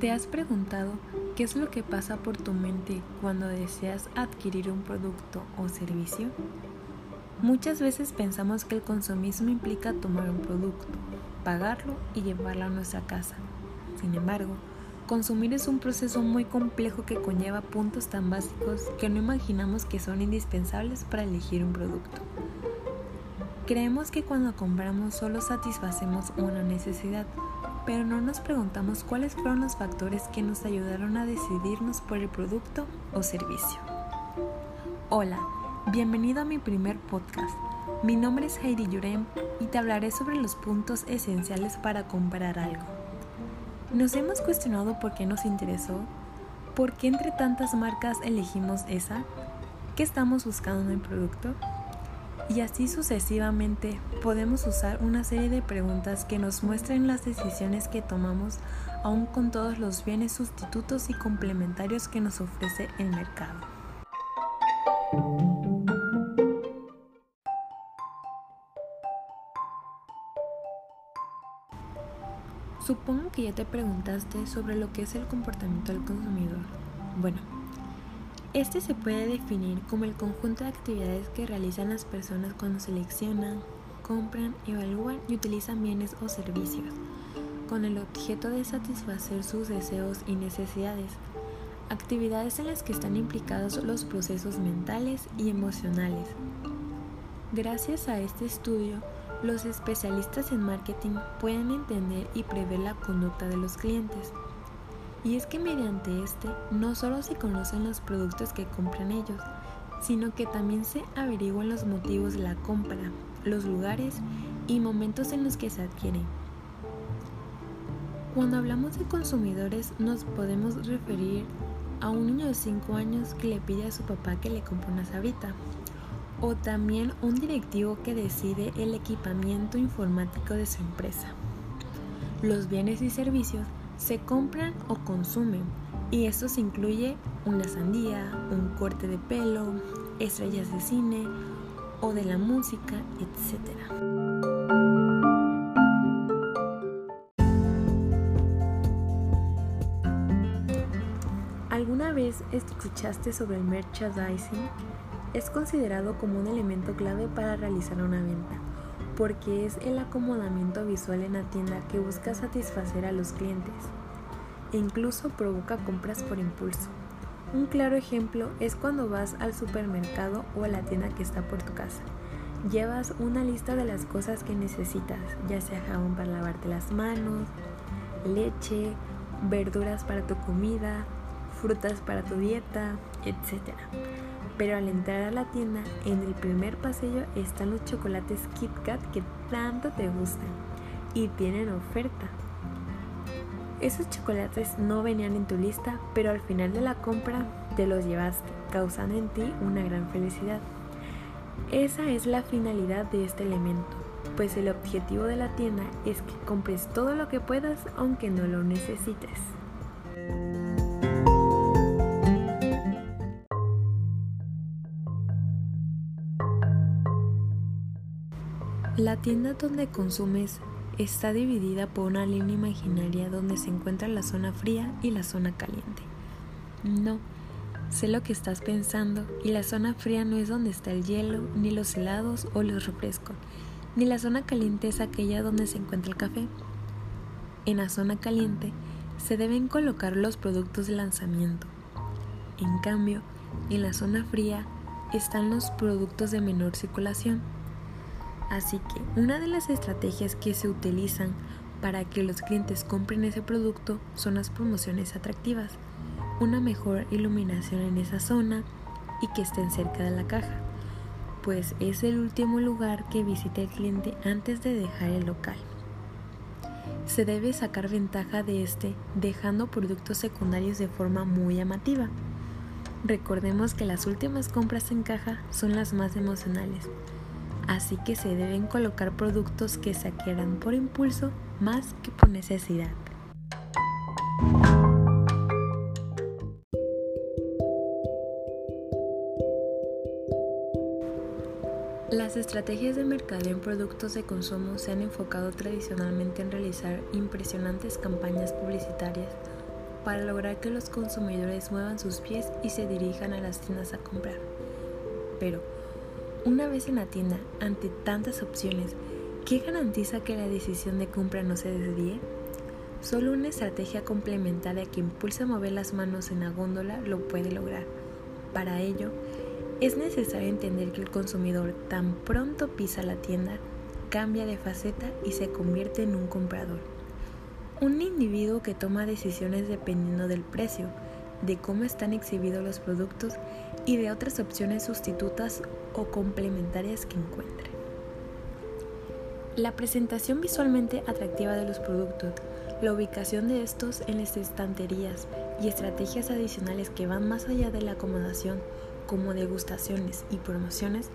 ¿Te has preguntado qué es lo que pasa por tu mente cuando deseas adquirir un producto o servicio? Muchas veces pensamos que el consumismo implica tomar un producto, pagarlo y llevarlo a nuestra casa. Sin embargo, consumir es un proceso muy complejo que conlleva puntos tan básicos que no imaginamos que son indispensables para elegir un producto. Creemos que cuando compramos solo satisfacemos una necesidad, pero no nos preguntamos cuáles fueron los factores que nos ayudaron a decidirnos por el producto o servicio. Hola, bienvenido a mi primer podcast. Mi nombre es Heidi Yurem y te hablaré sobre los puntos esenciales para comprar algo. ¿Nos hemos cuestionado por qué nos interesó? ¿Por qué entre tantas marcas elegimos esa? ¿Qué estamos buscando en el producto? Y así sucesivamente podemos usar una serie de preguntas que nos muestren las decisiones que tomamos aún con todos los bienes sustitutos y complementarios que nos ofrece el mercado. Supongo que ya te preguntaste sobre lo que es el comportamiento del consumidor. Bueno, este se puede definir como el conjunto de actividades que realizan las personas cuando seleccionan, compran, evalúan y utilizan bienes o servicios, con el objeto de satisfacer sus deseos y necesidades. Actividades en las que están implicados los procesos mentales y emocionales. Gracias a este estudio, los especialistas en marketing pueden entender y prever la conducta de los clientes y es que mediante este no solo se conocen los productos que compran ellos, sino que también se averiguan los motivos de la compra, los lugares y momentos en los que se adquieren. Cuando hablamos de consumidores nos podemos referir a un niño de 5 años que le pide a su papá que le compre una sabrita, o también un directivo que decide el equipamiento informático de su empresa. Los bienes y servicios se compran o consumen y esto se incluye una sandía, un corte de pelo, estrellas de cine o de la música, etc. ¿Alguna vez escuchaste sobre el merchandising? Es considerado como un elemento clave para realizar una venta porque es el acomodamiento visual en la tienda que busca satisfacer a los clientes e incluso provoca compras por impulso. Un claro ejemplo es cuando vas al supermercado o a la tienda que está por tu casa. Llevas una lista de las cosas que necesitas, ya sea jabón para lavarte las manos, leche, verduras para tu comida, frutas para tu dieta, etc. Pero al entrar a la tienda, en el primer pasillo están los chocolates Kit Kat que tanto te gustan y tienen oferta. Esos chocolates no venían en tu lista, pero al final de la compra te los llevaste, causando en ti una gran felicidad. Esa es la finalidad de este elemento, pues el objetivo de la tienda es que compres todo lo que puedas aunque no lo necesites. La tienda donde consumes está dividida por una línea imaginaria donde se encuentra la zona fría y la zona caliente. No, sé lo que estás pensando y la zona fría no es donde está el hielo, ni los helados o los refrescos, ni la zona caliente es aquella donde se encuentra el café. En la zona caliente se deben colocar los productos de lanzamiento. En cambio, en la zona fría están los productos de menor circulación Así que una de las estrategias que se utilizan para que los clientes compren ese producto son las promociones atractivas, una mejor iluminación en esa zona y que estén cerca de la caja, pues es el último lugar que visita el cliente antes de dejar el local. Se debe sacar ventaja de este dejando productos secundarios de forma muy llamativa. Recordemos que las últimas compras en caja son las más emocionales, así que se deben colocar productos que se por impulso más que por necesidad. Las estrategias de mercadeo en productos de consumo se han enfocado tradicionalmente en realizar impresionantes campañas publicitarias para lograr que los consumidores muevan sus pies y se dirijan a las tiendas a comprar. Pero, una vez en la tienda, ante tantas opciones, ¿qué garantiza que la decisión de compra no se desvíe? Solo una estrategia complementaria que impulsa a mover las manos en la góndola lo puede lograr. Para ello, es necesario entender que el consumidor tan pronto pisa la tienda, cambia de faceta y se convierte en un comprador. Un individuo que toma decisiones dependiendo del precio, de cómo están exhibidos los productos y de otras opciones sustitutas o complementarias que encuentre. La presentación visualmente atractiva de los productos, la ubicación de estos en las estanterías y estrategias adicionales que van más allá de la acomodación como degustaciones y promociones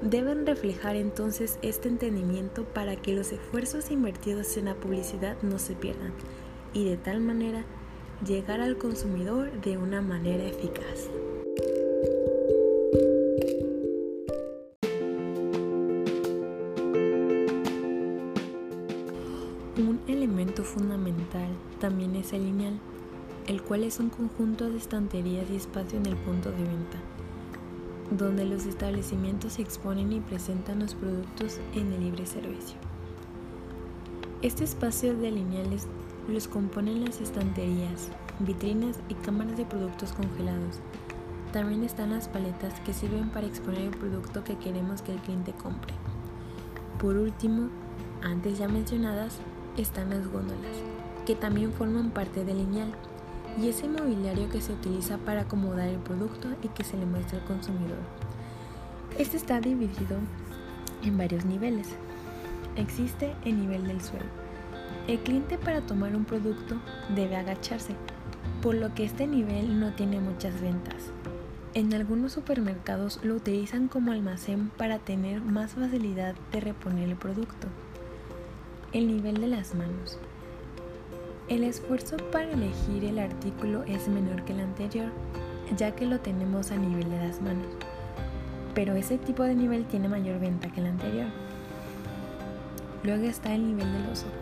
deben reflejar entonces este entendimiento para que los esfuerzos invertidos en la publicidad no se pierdan y de tal manera llegar al consumidor de una manera eficaz. Un elemento fundamental también es el lineal, el cual es un conjunto de estanterías y espacio en el punto de venta donde los establecimientos exponen y presentan los productos en el libre servicio. Este espacio de lineales los componen las estanterías, vitrinas y cámaras de productos congelados. También están las paletas que sirven para exponer el producto que queremos que el cliente compre. Por último, antes ya mencionadas, están las góndolas, que también forman parte del lineal y ese mobiliario que se utiliza para acomodar el producto y que se le muestra al consumidor. Este está dividido en varios niveles. Existe el nivel del suelo. El cliente para tomar un producto debe agacharse, por lo que este nivel no tiene muchas ventas. En algunos supermercados lo utilizan como almacén para tener más facilidad de reponer el producto. El nivel de las manos. El esfuerzo para elegir el artículo es menor que el anterior, ya que lo tenemos a nivel de las manos, pero ese tipo de nivel tiene mayor venta que el anterior. Luego está el nivel de los ojos.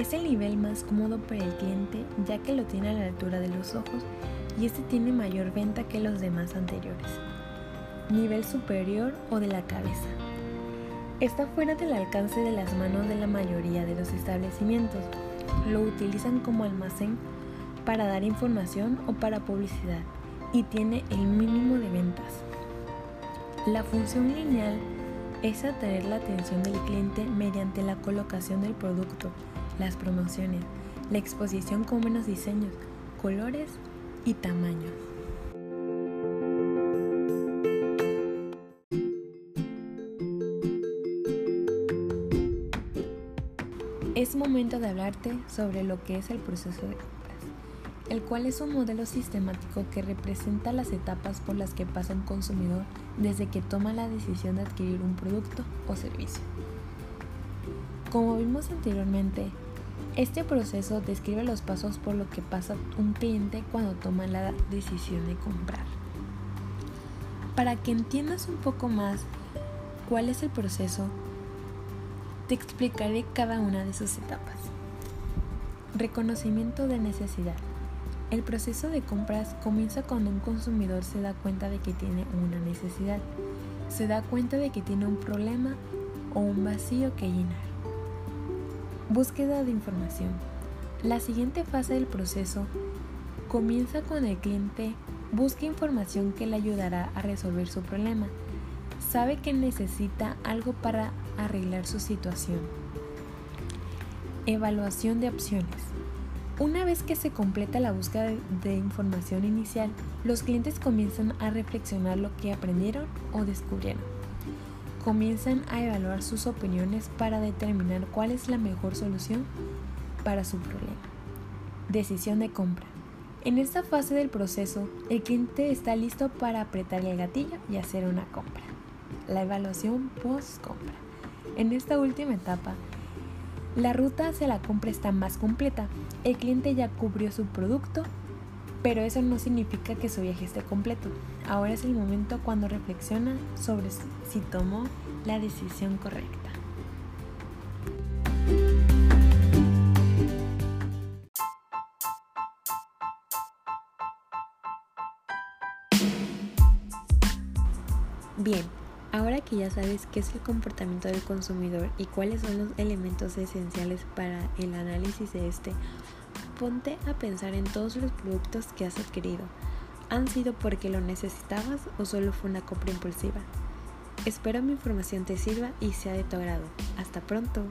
Es el nivel más cómodo para el cliente ya que lo tiene a la altura de los ojos y este tiene mayor venta que los demás anteriores. Nivel superior o de la cabeza. Está fuera del alcance de las manos de la mayoría de los establecimientos, lo utilizan como almacén para dar información o para publicidad y tiene el mínimo de ventas. La función lineal es atraer la atención del cliente mediante la colocación del producto, las promociones, la exposición con menos diseños, colores y tamaños. Es momento de hablarte sobre lo que es el proceso de compras, el cual es un modelo sistemático que representa las etapas por las que pasa un consumidor desde que toma la decisión de adquirir un producto o servicio. Como vimos anteriormente, este proceso describe los pasos por los que pasa un cliente cuando toma la decisión de comprar. Para que entiendas un poco más cuál es el proceso, te explicaré cada una de sus etapas. Reconocimiento de necesidad. El proceso de compras comienza cuando un consumidor se da cuenta de que tiene una necesidad, se da cuenta de que tiene un problema o un vacío que llenar. Búsqueda de información. La siguiente fase del proceso comienza cuando el cliente busca información que le ayudará a resolver su problema. Sabe que necesita algo para arreglar su situación. Evaluación de opciones. Una vez que se completa la búsqueda de información inicial, los clientes comienzan a reflexionar lo que aprendieron o descubrieron. Comienzan a evaluar sus opiniones para determinar cuál es la mejor solución para su problema. Decisión de compra. En esta fase del proceso, el cliente está listo para apretar el gatillo y hacer una compra. La evaluación post-compra. En esta última etapa, la ruta hacia la compra está más completa. El cliente ya cubrió su producto, pero eso no significa que su viaje esté completo. Ahora es el momento cuando reflexiona sobre si tomó la decisión correcta. Bien, ahora que ya sabes qué es el comportamiento del consumidor y cuáles son los elementos esenciales para el análisis de este, ponte a pensar en todos los productos que has adquirido ¿Han sido porque lo necesitabas o solo fue una compra impulsiva? Espero mi información te sirva y sea de tu agrado. Hasta pronto.